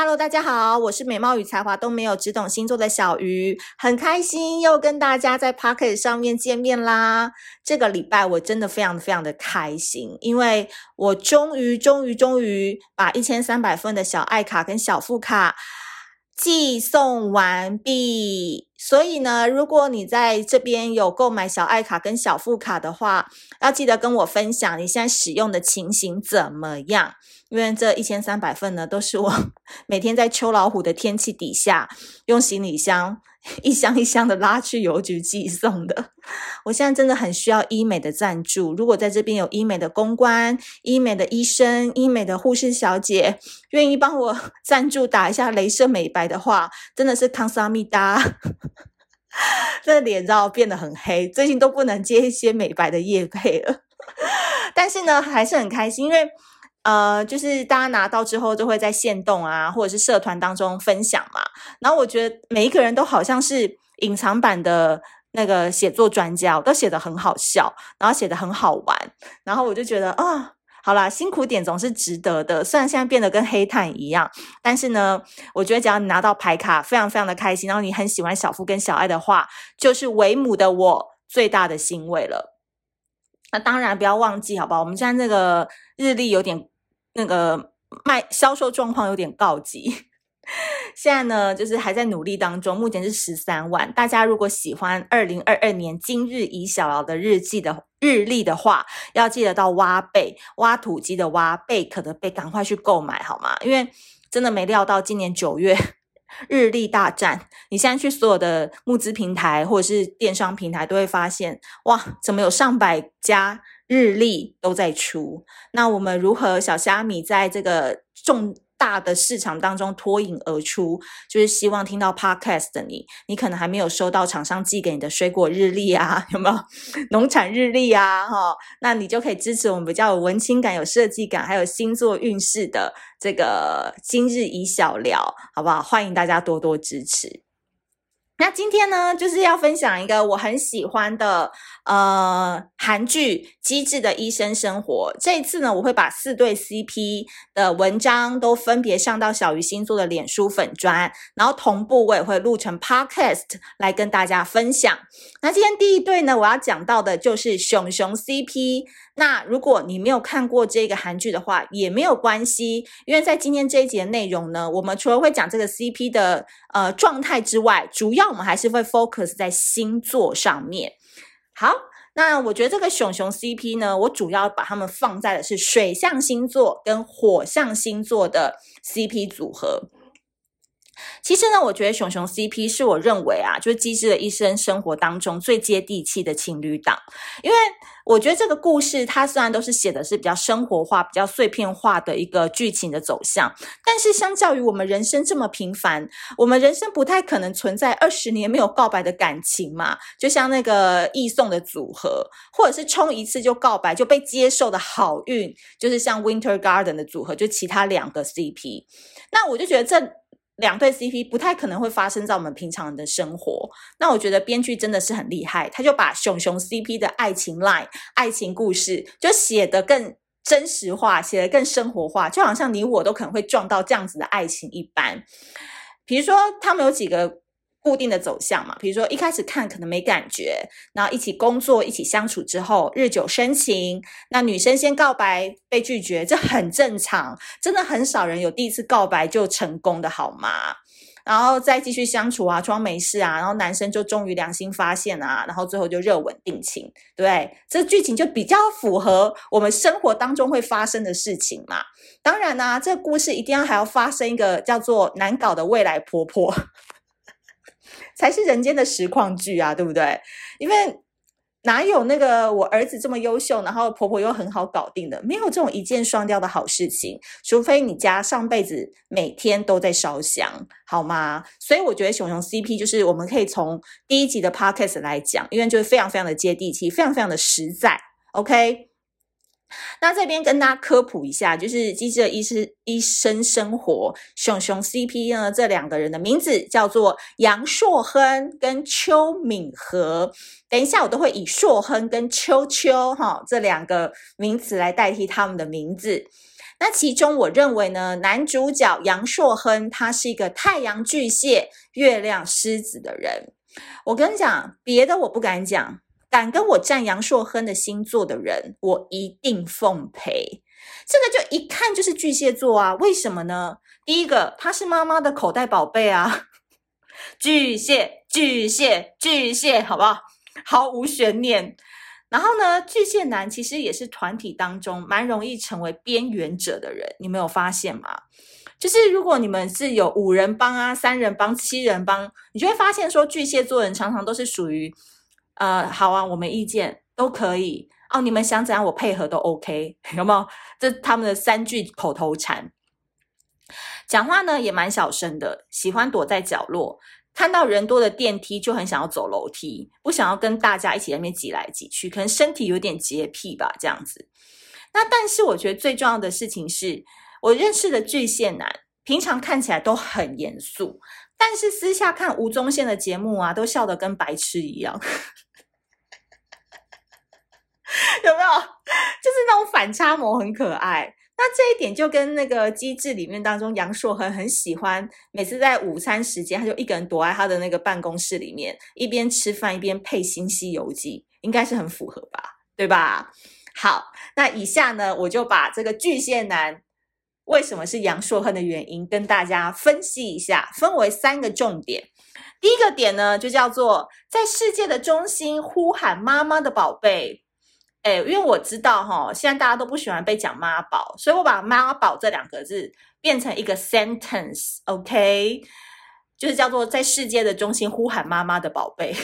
Hello，大家好，我是美貌与才华都没有，只懂星座的小鱼，很开心又跟大家在 Pocket 上面见面啦。这个礼拜我真的非常非常的开心，因为我终于终于终于把一千三百份的小爱卡跟小副卡寄送完毕。所以呢，如果你在这边有购买小爱卡跟小副卡的话，要记得跟我分享你现在使用的情形怎么样。因为这一千三百份呢，都是我 每天在秋老虎的天气底下，用行李箱 一箱一箱的拉去邮局寄送的。我现在真的很需要医美的赞助，如果在这边有医美的公关、医美的医生、医美的护士小姐，愿意帮我 赞助打一下镭射美白的话，真的是康萨米达。这脸知道变得很黑，最近都不能接一些美白的业配了。但是呢，还是很开心，因为。呃，就是大家拿到之后，就会在线动啊，或者是社团当中分享嘛。然后我觉得每一个人都好像是隐藏版的那个写作专家，都写得很好笑，然后写得很好玩。然后我就觉得啊、好啦，辛苦点总是值得的。虽然现在变得跟黑炭一样，但是呢，我觉得只要你拿到牌卡，非常非常的开心。然后你很喜欢小夫跟小爱的话，就是为母的我最大的欣慰了。那当然不要忘记，好不好？我们现在这个日历有点。那个卖销售状况有点告急，现在呢就是还在努力当中，目前是十三万。大家如果喜欢二零二二年今日以小聊的日记的日历的话，要记得到挖贝挖土机的挖贝壳的贝，赶快去购买好吗？因为真的没料到今年九月 日历大战，你现在去所有的募资平台或者是电商平台都会发现，哇，怎么有上百家？日历都在出，那我们如何小虾米在这个重大的市场当中脱颖而出？就是希望听到 Podcast 的你，你可能还没有收到厂商寄给你的水果日历啊，有没有农产日历啊？哈，那你就可以支持我们比较有文青感、有设计感，还有星座运势的这个今日宜小聊，好不好？欢迎大家多多支持。那今天呢，就是要分享一个我很喜欢的呃韩剧《机智的医生生活》。这一次呢，我会把四对 CP 的文章都分别上到小鱼星座的脸书粉专，然后同步我也会录成 Podcast 来跟大家分享。那今天第一对呢，我要讲到的就是熊熊 CP。那如果你没有看过这个韩剧的话，也没有关系，因为在今天这一集的内容呢，我们除了会讲这个 CP 的呃状态之外，主要我们还是会 focus 在星座上面。好，那我觉得这个熊熊 CP 呢，我主要把他们放在的是水象星座跟火象星座的 CP 组合。其实呢，我觉得熊熊 CP 是我认为啊，就是机智的医生生活当中最接地气的情侣档，因为我觉得这个故事它虽然都是写的是比较生活化、比较碎片化的一个剧情的走向，但是相较于我们人生这么平凡，我们人生不太可能存在二十年没有告白的感情嘛，就像那个易送的组合，或者是冲一次就告白就被接受的好运，就是像 Winter Garden 的组合，就其他两个 CP，那我就觉得这。两对 CP 不太可能会发生在我们平常的生活，那我觉得编剧真的是很厉害，他就把熊熊 CP 的爱情 line、爱情故事就写得更真实化，写得更生活化，就好像你我都可能会撞到这样子的爱情一般。比如说，他们有几个。固定的走向嘛，比如说一开始看可能没感觉，然后一起工作、一起相处之后，日久生情。那女生先告白被拒绝，这很正常，真的很少人有第一次告白就成功的好吗？然后再继续相处啊，装没事啊，然后男生就终于良心发现啊，然后最后就热吻定情，对？这剧情就比较符合我们生活当中会发生的事情嘛。当然呢、啊，这故事一定要还要发生一个叫做难搞的未来婆婆。才是人间的实况剧啊，对不对？因为哪有那个我儿子这么优秀，然后婆婆又很好搞定的？没有这种一箭双雕的好事情，除非你家上辈子每天都在烧香，好吗？所以我觉得熊熊 CP 就是我们可以从第一集的 Podcast 来讲，因为就是非常非常的接地气，非常非常的实在。OK。那这边跟大家科普一下，就是机智的医师医生生活熊熊 CP 呢，这两个人的名字叫做杨硕亨跟邱敏和。等一下我都会以硕亨跟秋秋哈这两个名词来代替他们的名字。那其中我认为呢，男主角杨硕亨他是一个太阳巨蟹、月亮狮子的人。我跟你讲，别的我不敢讲，敢跟我战杨硕亨的星座的人，我一定奉陪。这个就一看就是巨蟹座啊，为什么呢？第一个，他是妈妈的口袋宝贝啊，巨蟹，巨蟹，巨蟹，好不好？毫无悬念。然后呢，巨蟹男其实也是团体当中蛮容易成为边缘者的人，你没有发现吗？就是如果你们是有五人帮啊、三人帮、七人帮，你就会发现说，巨蟹座人常常都是属于，呃，好啊，我没意见，都可以哦，你们想怎样我配合都 OK，有没有？这他们的三句口头禅，讲话呢也蛮小声的，喜欢躲在角落。看到人多的电梯就很想要走楼梯，不想要跟大家一起在那边挤来挤去，可能身体有点洁癖吧，这样子。那但是我觉得最重要的事情是，我认识的巨蟹男平常看起来都很严肃，但是私下看吴宗宪的节目啊，都笑得跟白痴一样，有没有？就是那种反差萌很可爱。那这一点就跟那个机智里面当中杨硕亨很喜欢，每次在午餐时间，他就一个人躲在他的那个办公室里面，一边吃饭一边配《新西游记》，应该是很符合吧，对吧？好，那以下呢，我就把这个巨蟹男为什么是杨硕亨的原因跟大家分析一下，分为三个重点。第一个点呢，就叫做在世界的中心呼喊妈妈的宝贝。哎，因为我知道哈，现在大家都不喜欢被讲妈宝，所以我把妈宝这两个字变成一个 sentence，OK，就是叫做在世界的中心呼喊妈妈的宝贝。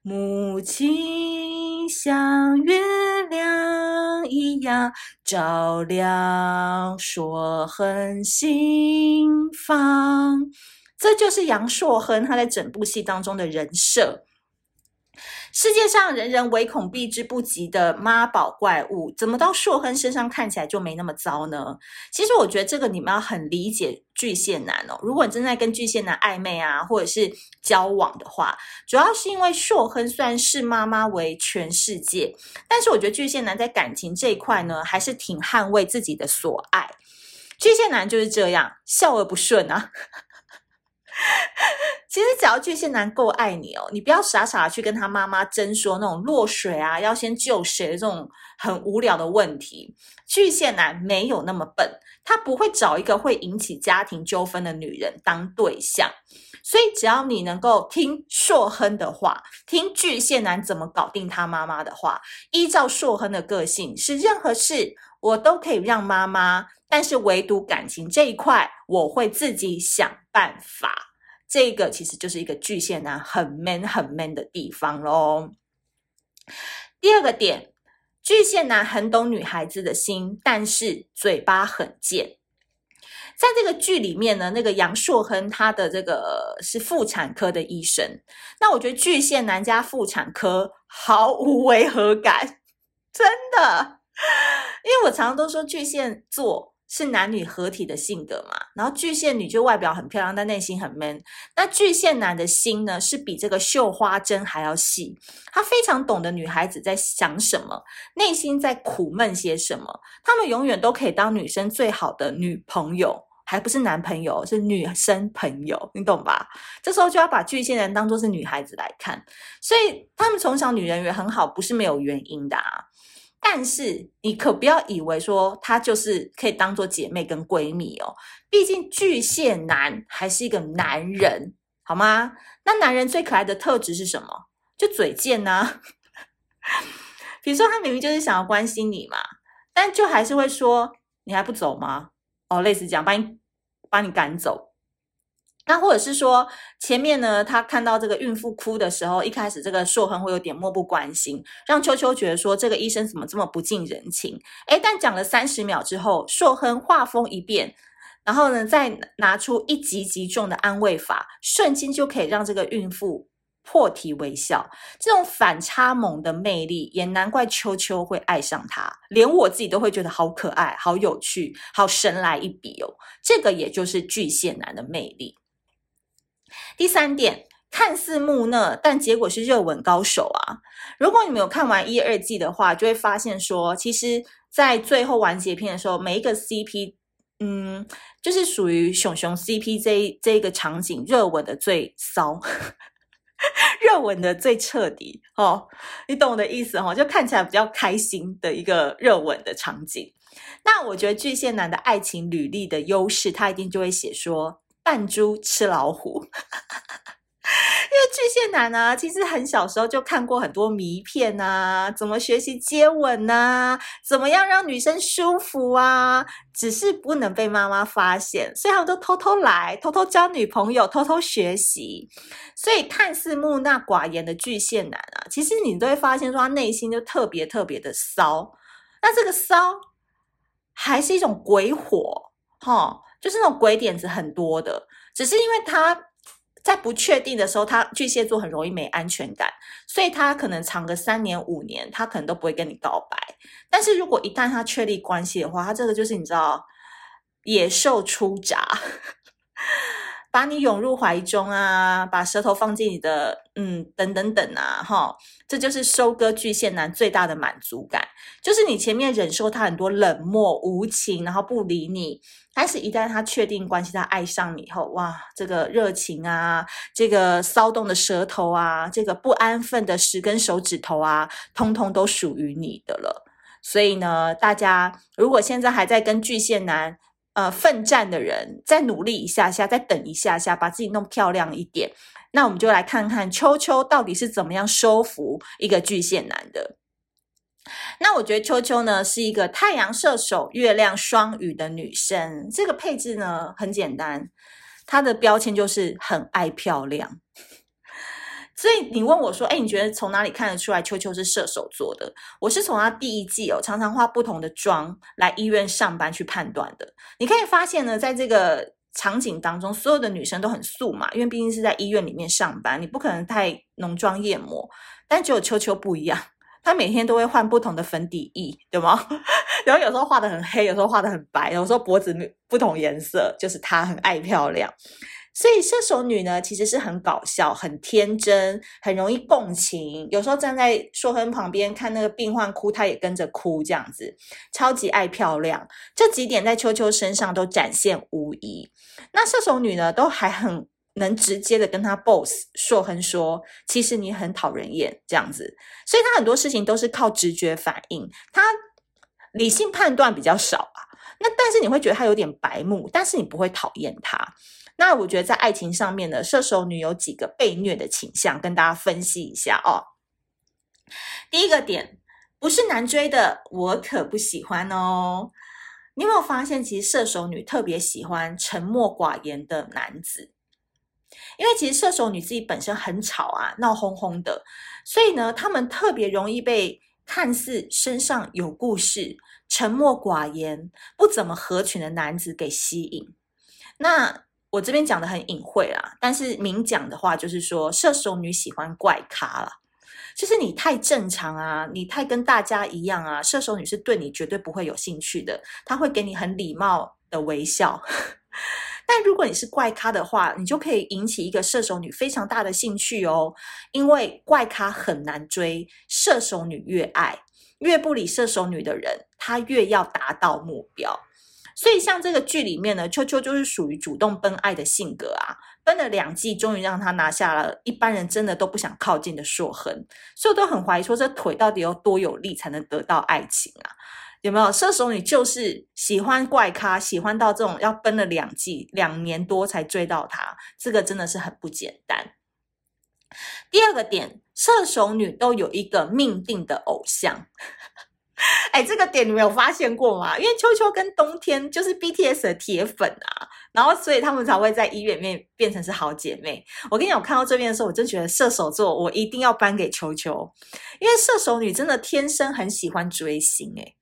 母亲像月亮一样照亮硕亨心房，这就是杨硕亨他在整部戏当中的人设。世界上人人唯恐避之不及的妈宝怪物，怎么到硕亨身上看起来就没那么糟呢？其实我觉得这个你们要很理解巨蟹男哦。如果你正在跟巨蟹男暧昧啊，或者是交往的话，主要是因为硕亨虽然视妈妈为全世界，但是我觉得巨蟹男在感情这一块呢，还是挺捍卫自己的所爱。巨蟹男就是这样，笑而不顺啊。其实只要巨蟹男够爱你哦，你不要傻傻的去跟他妈妈争说那种落水啊，要先救谁的这种很无聊的问题。巨蟹男没有那么笨，他不会找一个会引起家庭纠纷的女人当对象。所以只要你能够听硕亨的话，听巨蟹男怎么搞定他妈妈的话，依照硕亨的个性，是任何事我都可以让妈妈，但是唯独感情这一块，我会自己想办法。这个其实就是一个巨蟹男很 man 很 man 的地方喽。第二个点，巨蟹男很懂女孩子的心，但是嘴巴很贱。在这个剧里面呢，那个杨硕亨他的这个是妇产科的医生，那我觉得巨蟹男加妇产科毫无违和感，真的，因为我常常都说巨蟹座。是男女合体的性格嘛，然后巨蟹女就外表很漂亮，但内心很 man。那巨蟹男的心呢，是比这个绣花针还要细，他非常懂得女孩子在想什么，内心在苦闷些什么。他们永远都可以当女生最好的女朋友，还不是男朋友，是女生朋友，你懂吧？这时候就要把巨蟹男当做是女孩子来看，所以他们从小女人缘很好，不是没有原因的啊。但是你可不要以为说他就是可以当做姐妹跟闺蜜哦，毕竟巨蟹男还是一个男人，好吗？那男人最可爱的特质是什么？就嘴贱呐、啊。比如说他明明就是想要关心你嘛，但就还是会说你还不走吗？哦，类似这样，把你把你赶走。那或者是说，前面呢，他看到这个孕妇哭的时候，一开始这个硕亨会有点漠不关心，让秋秋觉得说这个医生怎么这么不近人情？诶，但讲了三十秒之后，硕亨话锋一变，然后呢，再拿出一击即中的安慰法，瞬间就可以让这个孕妇破涕为笑。这种反差萌的魅力，也难怪秋秋会爱上他，连我自己都会觉得好可爱、好有趣、好神来一笔哦。这个也就是巨蟹男的魅力。第三点，看似木讷，但结果是热吻高手啊！如果你没有看完一二季的话，就会发现说，其实，在最后完结篇的时候，每一个 CP，嗯，就是属于熊熊 CP 这这一个场景，热吻的最骚，热吻的最彻底哦，你懂我的意思哦，就看起来比较开心的一个热吻的场景。那我觉得巨蟹男的爱情履历的优势，他一定就会写说扮猪吃老虎，因为巨蟹男呢、其实很小时候就看过很多迷片啊，怎么学习接吻啊，怎么样让女生舒服啊，只是不能被妈妈发现，所以他们都偷偷来，偷偷交女朋友，偷偷学习。所以看似木讷寡言的巨蟹男啊，其实你都会发现说他内心就特别特别的骚。那这个骚。还是一种鬼火，哈，就是那种鬼点子很多的。只是因为他在不确定的时候，他巨蟹座很容易没安全感，所以他可能长个三年五年，他可能都不会跟你告白。但是如果一旦他确立关系的话，他这个就是你知道，野兽出闸。把你拥入怀中啊，把舌头放进你的，嗯，等等等啊，哈，这就是收割巨蟹男最大的满足感，就是你前面忍受他很多冷漠无情，然后不理你，但是一旦他确定关系，他爱上你以后，哇，这个热情啊，这个骚动的舌头啊，这个不安分的十根手指头啊，通通都属于你的了。所以呢，大家如果现在还在跟巨蟹男，呃，奋战的人再努力一下下，再等一下下，把自己弄漂亮一点。那我们就来看看秋秋到底是怎么样收服一个巨蟹男的。那我觉得秋秋呢是一个太阳射手、月亮双鱼的女生。这个配置呢很简单，她的标签就是很爱漂亮。所以你问我说：“哎，你觉得从哪里看得出来秋秋是射手座的？”我是从他第一季哦，常常化不同的妆来医院上班去判断的。你可以发现呢，在这个场景当中，所有的女生都很素嘛，因为毕竟是在医院里面上班，你不可能太浓妆艳抹。但只有秋秋不一样，她每天都会换不同的粉底液，对吗？然后有时候画得很黑，有时候画得很白，有时候脖子不同颜色，就是她很爱漂亮。所以射手女呢，其实是很搞笑、很天真、很容易共情。有时候站在硕亨旁边看那个病患哭，她也跟着哭，这样子，超级爱漂亮。这几点在秋秋身上都展现无遗。那射手女呢，都还很能直接的跟她 boss 硕亨说，其实你很讨人厌，这样子。所以她很多事情都是靠直觉反应，她理性判断比较少啊。那但是你会觉得他有点白目，但是你不会讨厌他。那我觉得在爱情上面呢，射手女有几个被虐的倾向，跟大家分析一下哦。第一个点，不是难追的，我可不喜欢哦。你有没有发现，其实射手女特别喜欢沉默寡言的男子？因为其实射手女自己本身很吵啊，闹哄哄的，所以呢，他们特别容易被看似身上有故事、沉默寡言、不怎么合群的男子给吸引。那我这边讲的很隐晦啦，但是明讲的话就是说，射手女喜欢怪咖啦，就是你太正常啊，你太跟大家一样啊，射手女是对你绝对不会有兴趣的，她会给你很礼貌的微笑。但如果你是怪咖的话，你就可以引起一个射手女非常大的兴趣哦，因为怪咖很难追，射手女越爱，越不理射手女的人，她越要达到目标。所以，像这个剧里面呢，秋秋就是属于主动奔爱的性格啊，奔了两季，终于让他拿下了一般人真的都不想靠近的硕恒，所以我都很怀疑说，这腿到底有多有力才能得到爱情啊？有没有？射手女就是喜欢怪咖，喜欢到这种要奔了两季、两年多才追到他，这个真的是很不简单。第二个点，射手女都有一个命定的偶像。哎，这个点你没有发现过吗？因为秋秋跟冬天就是 BTS 的铁粉啊，然后所以他们才会在医院面变成是好姐妹。我跟你讲，我看到这边的时候，我真觉得射手座我一定要颁给秋秋，因为射手女真的天生很喜欢追星。哎，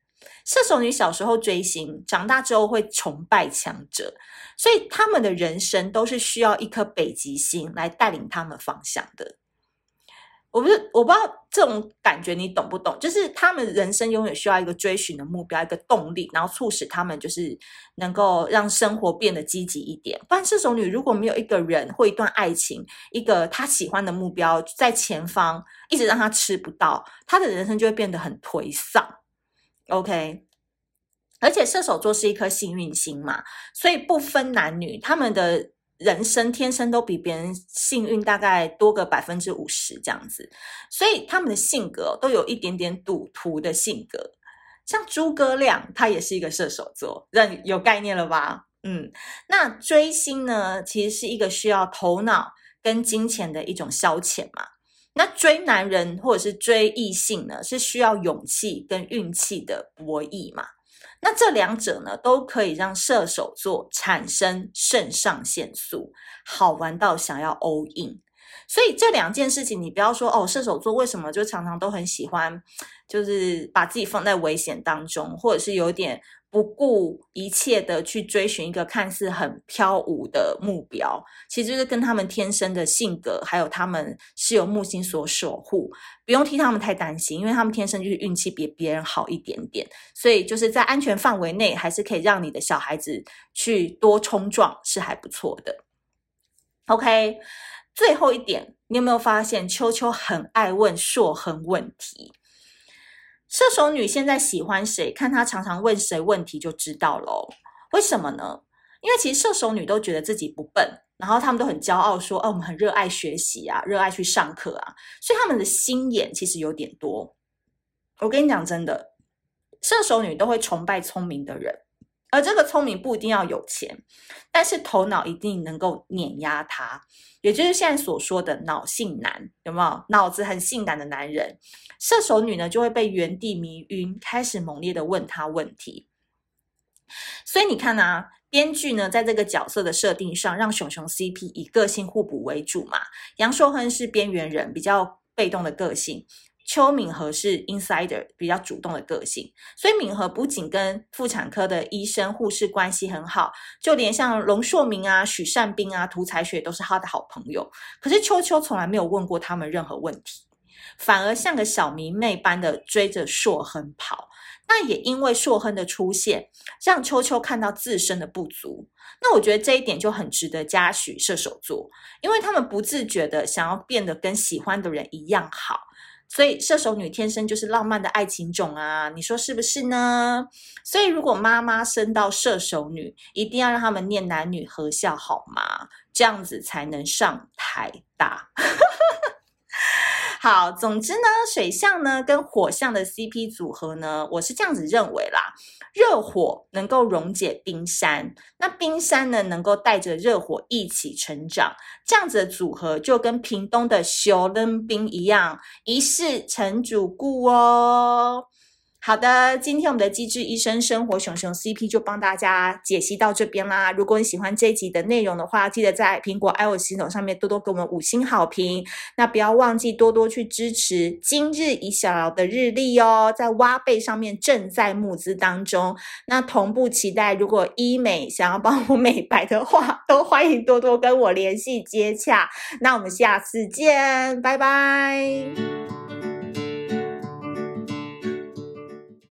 射手女小时候追星，长大之后会崇拜强者，所以他们的人生都是需要一颗北极星来带领他们方向的。我不是，我不知道这种感觉你懂不懂？就是他们人生永远需要一个追寻的目标，一个动力，然后促使他们就是能够让生活变得积极一点。不然，射手女如果没有一个人或一段爱情，一个他喜欢的目标在前方，一直让他吃不到，他的人生就会变得很颓丧。OK，而且射手座是一颗幸运星嘛，所以不分男女，他们的。人生天生都比别人幸运，大概多个百分之五十这样子，所以他们的性格都有一点点赌徒的性格。像诸葛亮，他也是一个射手座，让有概念了吧？嗯，那追星呢，其实是一个需要头脑跟金钱的一种消遣嘛。那追男人或者是追异性呢，是需要勇气跟运气的博弈嘛。那这两者呢，都可以让射手座产生肾上腺素，好玩到想要 all in。所以这两件事情，你不要说哦，射手座为什么就常常都很喜欢，就是把自己放在危险当中，或者是有点。不顾一切的去追寻一个看似很飘忽的目标，其实就是跟他们天生的性格，还有他们是由木星所守护，不用替他们太担心，因为他们天生就是运气比别人好一点点，所以就是在安全范围内，还是可以让你的小孩子去多冲撞，是还不错的。OK，最后一点，你有没有发现秋秋很爱问硕亨问题？射手女现在喜欢谁？看她常常问谁问题就知道喽。为什么呢？因为其实射手女都觉得自己不笨，然后他们都很骄傲说：“哦，我们很热爱学习啊，热爱去上课啊。”所以他们的心眼其实有点多。我跟你讲真的，射手女都会崇拜聪明的人，而这个聪明不一定要有钱，但是头脑一定能够碾压他。也就是现在所说的脑性男，有没有？脑子很性感的男人，射手女呢就会被原地迷晕，开始猛烈的问他问题。所以你看啊，编剧呢在这个角色的设定上，让熊熊 CP 以个性互补为主嘛。杨硕亨是边缘人，比较被动的个性。邱敏和是 insider 比较主动的个性，所以敏和不仅跟妇产科的医生护士关系很好，就连像龙硕明啊、许善斌啊、涂彩雪都是他的好朋友。可是秋秋从来没有问过他们任何问题，反而像个小迷妹般的追着硕亨跑。那也因为硕亨的出现，让秋秋看到自身的不足。那我觉得这一点就很值得嘉许射手座，因为他们不自觉的想要变得跟喜欢的人一样好。所以射手女天生就是浪漫的爱情种啊，你说是不是呢？所以如果妈妈生到射手女，一定要让他们念男女合校好吗？这样子才能上台大。好，总之呢，水象呢跟火象的 CP 组合呢，我是这样子认为啦。热火能够溶解冰山，那冰山呢能够带着热火一起成长，这样子的组合就跟屏东的小冷冰一样，一世成主顾哦。好的，今天我们的机智医生生活熊熊 CP 就帮大家解析到这边啦。如果你喜欢这一集的内容的话，记得在苹果 iOS 系统上面多多给我们五星好评。那不要忘记多多去支持今日以小的日历哦，在挖贝上面正在募资当中。那同步期待，如果医美想要帮我 美白的话，都欢迎多多跟我联系接洽。那我们下次见，拜拜。